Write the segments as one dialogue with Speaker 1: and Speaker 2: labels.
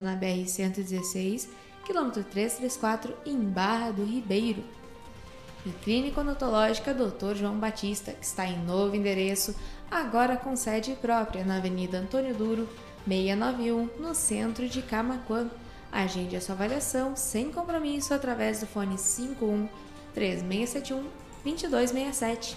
Speaker 1: na BR-116, quilômetro 334, em Barra do Ribeiro. E Clínica Odontológica Dr. João Batista, que está em novo endereço, agora com sede própria na Avenida Antônio Duro, 691, no centro de Camaquã. Agende a sua avaliação sem compromisso através do fone 51 3671 2267.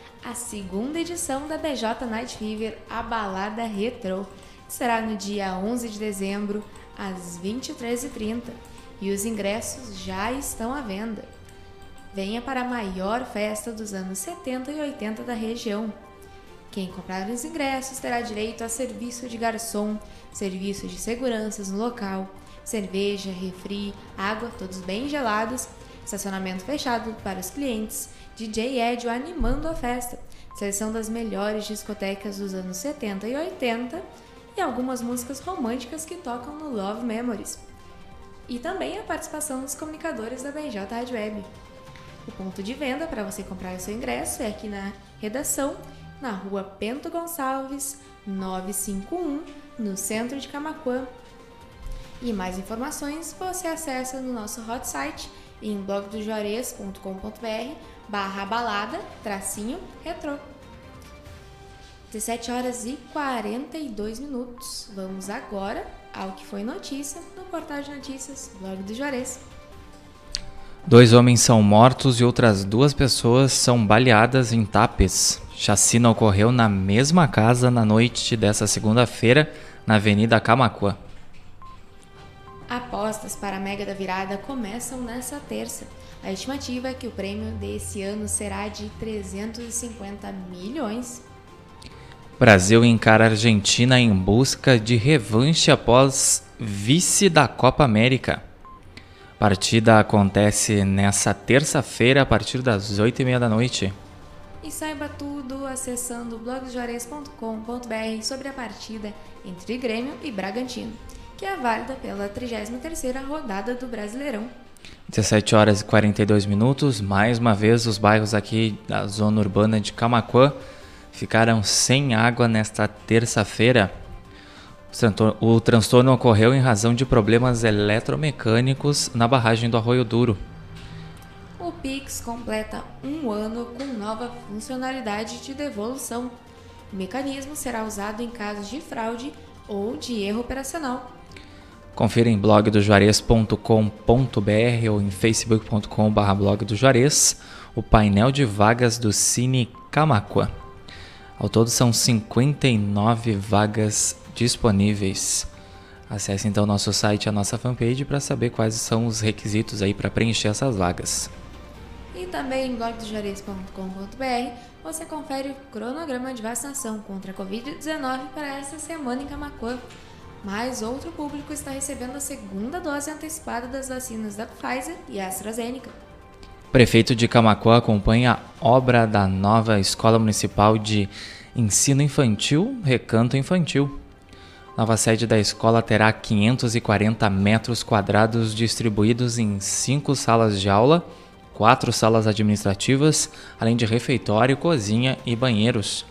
Speaker 1: a segunda edição da BJ Night Fever, a balada retrô. Será no dia 11 de dezembro, às 23h30, e os ingressos já estão à venda. Venha para a maior festa dos anos 70 e 80 da região. Quem comprar os ingressos terá direito a serviço de garçom, serviço de seguranças no local, cerveja, refri, água, todos bem gelados, estacionamento fechado para os clientes DJ Edio animando a festa, seleção das melhores discotecas dos anos 70 e 80 e algumas músicas românticas que tocam no Love Memories. E também a participação dos comunicadores da BJ Rádio Web. O ponto de venda para você comprar o seu ingresso é aqui na redação, na rua Pento Gonçalves, 951, no centro de Camacuã. E mais informações você acessa no nosso hot site em blogdojuarez.com.br barra balada, tracinho, retrô. 17 horas e 42 minutos. Vamos agora ao que foi notícia no portal de notícias Blog do Juarez.
Speaker 2: Dois homens são mortos e outras duas pessoas são baleadas em Tapes. Chacina ocorreu na mesma casa na noite dessa segunda-feira, na Avenida Camacuã.
Speaker 1: Apostas para a Mega da Virada começam nessa terça. A estimativa é que o prêmio desse ano será de 350 milhões.
Speaker 2: Brasil encara a Argentina em busca de revanche após vice da Copa América. Partida acontece nessa terça-feira a partir das 8h30 da noite.
Speaker 1: E saiba tudo acessando blogjuarez.com.br sobre a partida entre Grêmio e Bragantino que é válida pela 33ª rodada do Brasileirão.
Speaker 2: 17 horas e 42 minutos. Mais uma vez, os bairros aqui da zona urbana de Camacuã ficaram sem água nesta terça-feira. O transtorno ocorreu em razão de problemas eletromecânicos na barragem do Arroio Duro.
Speaker 1: O Pix completa um ano com nova funcionalidade de devolução. O mecanismo será usado em casos de fraude ou de erro operacional.
Speaker 2: Confira em blogdojuarez.com.br ou em facebook.com.br blog do Juarez o painel de vagas do Cine Camacuã. Ao todo são 59 vagas disponíveis. Acesse então nosso site e a nossa fanpage para saber quais são os requisitos aí para preencher essas vagas.
Speaker 1: E também em blogdojuarez.com.br você confere o cronograma de vacinação contra a Covid-19 para esta semana em Camacuã mas outro público está recebendo a segunda dose antecipada das vacinas da Pfizer e AstraZeneca.
Speaker 2: Prefeito de Camacuã acompanha a obra da nova Escola Municipal de Ensino Infantil, Recanto Infantil. Nova sede da escola terá 540 metros quadrados distribuídos em cinco salas de aula, quatro salas administrativas, além de refeitório, cozinha e banheiros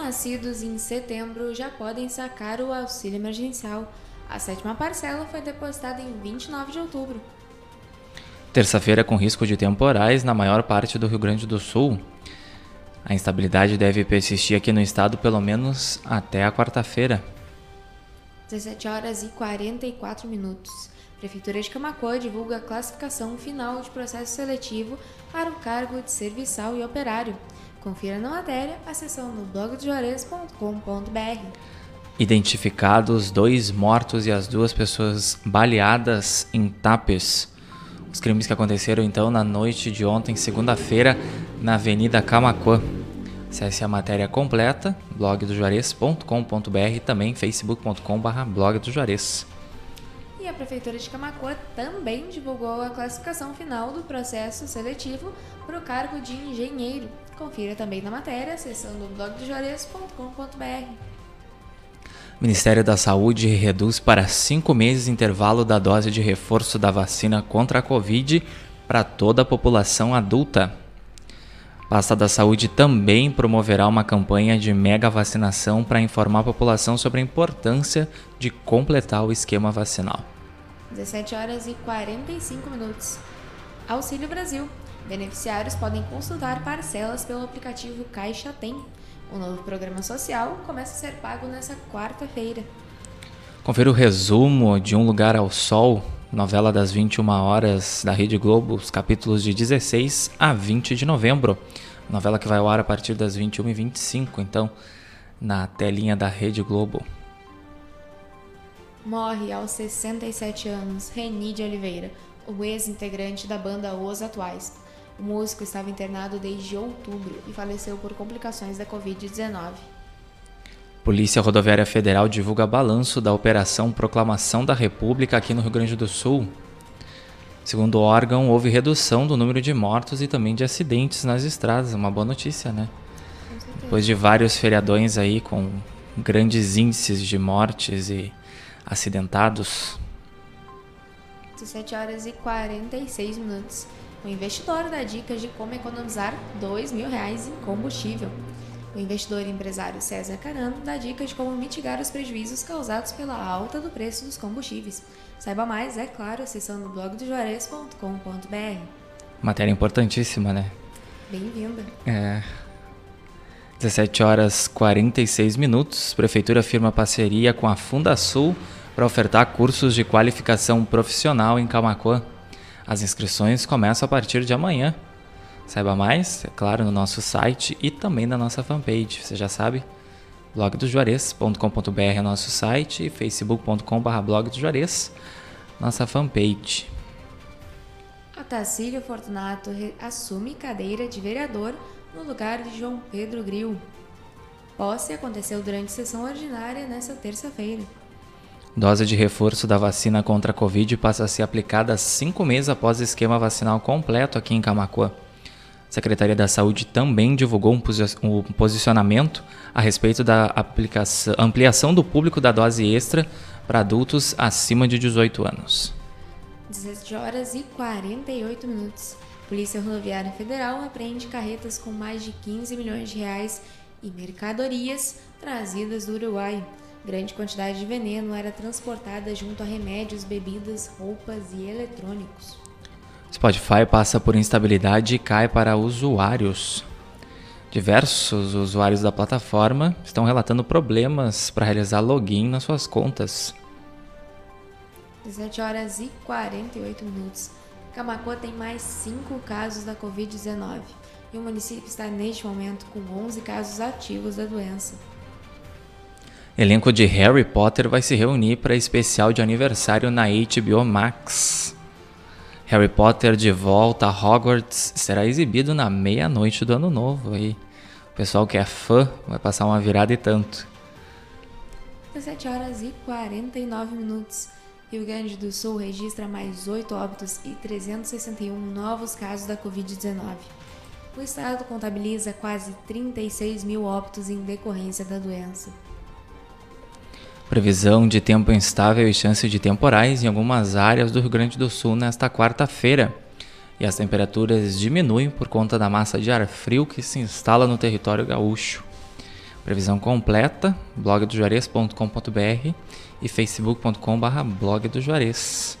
Speaker 1: nascidos em setembro já podem sacar o auxílio emergencial. A sétima parcela foi depositada em 29 de outubro.
Speaker 2: Terça-feira com risco de temporais na maior parte do Rio Grande do Sul. A instabilidade deve persistir aqui no estado pelo menos até a quarta-feira.
Speaker 1: 17 horas e 44 minutos. Prefeitura de Camacuã divulga a classificação final de processo seletivo para o cargo de serviçal e operário. Confira na matéria acessando blogdojuarez.com.br.
Speaker 2: Identificados dois mortos e as duas pessoas baleadas em Tapes. Os crimes que aconteceram então na noite de ontem, segunda-feira, na Avenida Camacuã. Acesse a matéria completa, blogdojuarez.com.br e também facebook.com.br blog do.
Speaker 1: E a Prefeitura de Camacuã também divulgou a classificação final do processo seletivo para o cargo de engenheiro. Confira também na matéria acessando blogdojuarez.com.br.
Speaker 2: Ministério da Saúde reduz para cinco meses intervalo da dose de reforço da vacina contra a Covid para toda a população adulta. Pasta da Saúde também promoverá uma campanha de mega vacinação para informar a população sobre a importância de completar o esquema vacinal.
Speaker 1: 17 horas e 45 minutos. Auxílio Brasil. Beneficiários podem consultar parcelas pelo aplicativo Caixa Tem. O novo programa social começa a ser pago nesta quarta-feira.
Speaker 2: Confira o resumo de Um Lugar ao Sol, novela das 21 horas da Rede Globo, os capítulos de 16 a 20 de novembro. Novela que vai ao ar a partir das 21h25, então, na telinha da Rede Globo.
Speaker 1: Morre aos 67 anos Reni de Oliveira, o ex-integrante da banda Os Atuais. O músico estava internado desde outubro e faleceu por complicações da Covid-19.
Speaker 2: Polícia Rodoviária Federal divulga balanço da Operação Proclamação da República aqui no Rio Grande do Sul. Segundo o órgão, houve redução do número de mortos e também de acidentes nas estradas. Uma boa notícia, né? Depois de vários feriadões aí com grandes índices de mortes e acidentados.
Speaker 1: 17 horas e 46 minutos. O investidor dá dicas de como economizar R$ mil reais em combustível. O investidor e empresário César Carano dá dicas de como mitigar os prejuízos causados pela alta do preço dos combustíveis. Saiba mais, é claro, acessando blogdojuarez.com.br.
Speaker 2: Matéria importantíssima, né?
Speaker 1: Bem-vinda.
Speaker 2: É. 17 horas 46 minutos. Prefeitura firma parceria com a Fundasul para ofertar cursos de qualificação profissional em Camacuã. As inscrições começam a partir de amanhã. Saiba mais, é claro, no nosso site e também na nossa fanpage. Você já sabe, blogdojuarez.com.br é nosso site e facebook.com.br blog do Juarez, nossa fanpage.
Speaker 1: Otacílio Fortunato assume cadeira de vereador no lugar de João Pedro Gril. Posse aconteceu durante sessão ordinária nesta terça-feira.
Speaker 2: Dose de reforço da vacina contra a Covid passa a ser aplicada cinco meses após o esquema vacinal completo aqui em Camacuã. Secretaria da Saúde também divulgou um posicionamento a respeito da ampliação do público da dose extra para adultos acima de 18 anos.
Speaker 1: 17 horas e 48 minutos. Polícia Rodoviária Federal apreende carretas com mais de 15 milhões de reais e mercadorias trazidas do Uruguai. Grande quantidade de veneno era transportada junto a remédios, bebidas, roupas e eletrônicos.
Speaker 2: Spotify passa por instabilidade e cai para usuários. Diversos usuários da plataforma estão relatando problemas para realizar login nas suas contas.
Speaker 1: 17 horas e 48 minutos. Camacuã tem mais 5 casos da Covid-19 e o município está neste momento com 11 casos ativos da doença.
Speaker 2: Elenco de Harry Potter vai se reunir para especial de aniversário na HBO Max. Harry Potter de volta a Hogwarts será exibido na meia-noite do ano novo. Aí, o pessoal que é fã vai passar uma virada e tanto.
Speaker 1: 17 horas e 49 minutos. Rio Grande do Sul registra mais 8 óbitos e 361 novos casos da Covid-19. O estado contabiliza quase 36 mil óbitos em decorrência da doença.
Speaker 2: Previsão de tempo instável e chance de temporais em algumas áreas do Rio Grande do Sul nesta quarta-feira. E as temperaturas diminuem por conta da massa de ar frio que se instala no território gaúcho. Previsão completa, blogdojuarez.com.br e facebook.com.br blog do Juarez.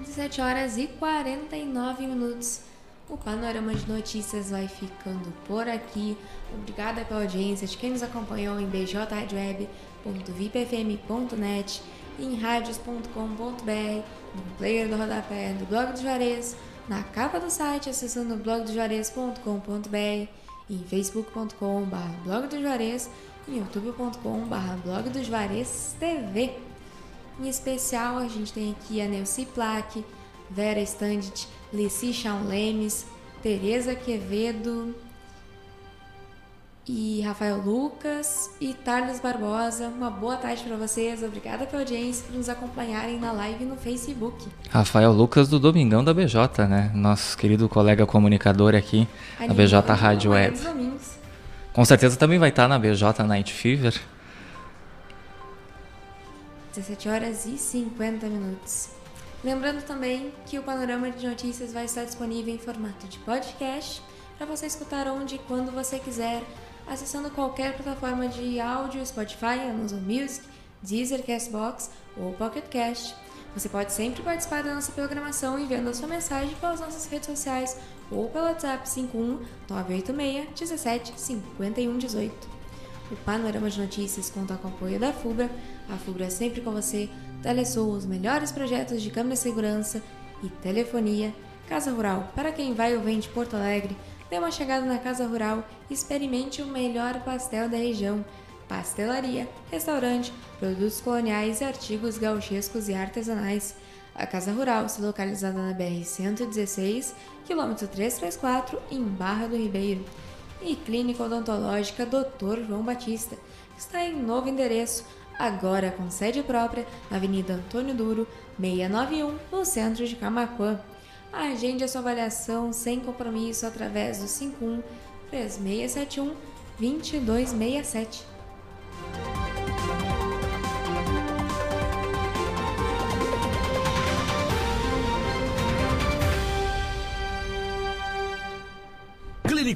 Speaker 1: 17 horas e 49 minutos. O panorama de notícias vai ficando por aqui. Obrigada pela audiência de quem nos acompanhou em BJ Rádio Web www.vipfm.net em radios.com.br, no player do rodapé do blog do Juarez, na capa do site acessando blogdojuarez.com.br em facebook.com.br blog do Juarez e youtube.com.br blog do Juarez TV. Em especial, a gente tem aqui a Nelci Plaque, Vera Standit, Lissi Chão Lemes, Tereza Quevedo, e Rafael Lucas e Tarles Barbosa. Uma boa tarde para vocês. Obrigada pela audiência por nos acompanharem na live no Facebook.
Speaker 2: Rafael Lucas do Domingão da BJ, né? Nosso querido colega comunicador aqui na BJ Rádio Web. Com certeza também vai estar na BJ Night Fever.
Speaker 1: 17 horas e 50 minutos. Lembrando também que o panorama de notícias vai estar disponível em formato de podcast para você escutar onde e quando você quiser acessando qualquer plataforma de áudio, Spotify, Amazon Music, Deezer, Castbox ou Pocket Cast. Você pode sempre participar da nossa programação enviando a sua mensagem pelas nossas redes sociais ou pelo WhatsApp 51 986 17 51 18. O Panorama de Notícias conta com o apoio da FUBRA. A FUBRA é sempre com você. Telesul, os melhores projetos de câmera segurança e telefonia. Casa Rural, para quem vai ou vem de Porto Alegre, Dê uma chegada na Casa Rural e experimente o melhor pastel da região. Pastelaria, restaurante, produtos coloniais e artigos gauchescos e artesanais. A Casa Rural está localizada na BR-116, quilômetro 334, em Barra do Ribeiro. E Clínica Odontológica Dr. João Batista está em novo endereço, agora com sede própria, na Avenida Antônio Duro, 691, no centro de Camacuã. Agende a sua avaliação sem compromisso através do 51 3671 2267.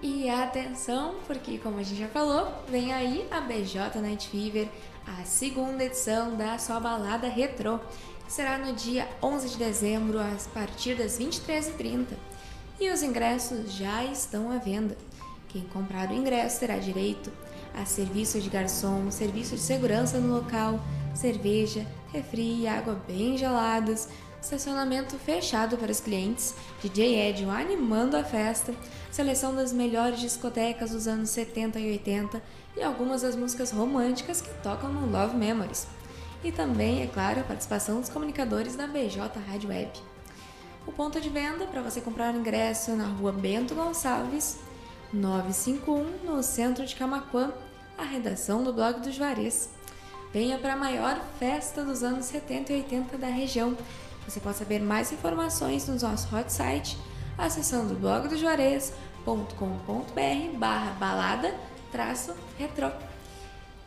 Speaker 1: E atenção, porque como a gente já falou, vem aí a BJ Night Fever, a segunda edição da sua balada retrô, que será no dia 11 de dezembro, a partir das 23h30. E os ingressos já estão à venda. Quem comprar o ingresso terá direito a serviço de garçom, serviço de segurança no local, cerveja, refri e água bem geladas, estacionamento fechado para os clientes, DJ Edson animando a festa, seleção das melhores discotecas dos anos 70 e 80 e algumas das músicas românticas que tocam no Love Memories. E também, é claro, a participação dos comunicadores da BJ Rádio Web. O ponto de venda para você comprar o ingresso na rua Bento Gonçalves, 951, no centro de Camacuã, a redação do blog do Juarez. Venha para a maior festa dos anos 70 e 80 da região você pode saber mais informações no nosso hot site, acessando blogdojuarez.com.br barra balada traço retro.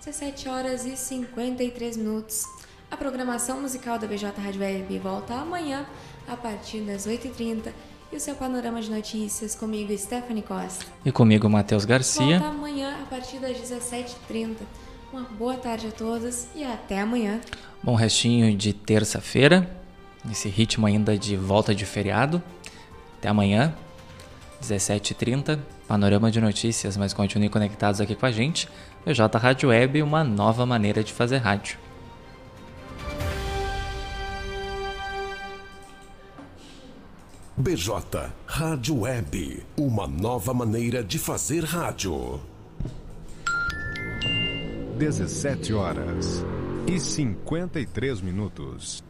Speaker 1: 17 horas e 53 minutos. A programação musical da BJ Rádio Web volta amanhã a partir das 8h30 e o seu panorama de notícias comigo, Stephanie Costa.
Speaker 2: E comigo, Matheus Garcia.
Speaker 1: Volta amanhã a partir das 17h30. Uma boa tarde a todos e até amanhã.
Speaker 2: Bom restinho de terça-feira nesse ritmo ainda de volta de feriado. Até amanhã, 17h30, panorama de notícias, mas continue conectados aqui com a gente. BJ Rádio Web, uma nova maneira de fazer rádio.
Speaker 3: BJ Rádio Web, uma nova maneira de fazer rádio.
Speaker 4: 17 horas e 53 minutos.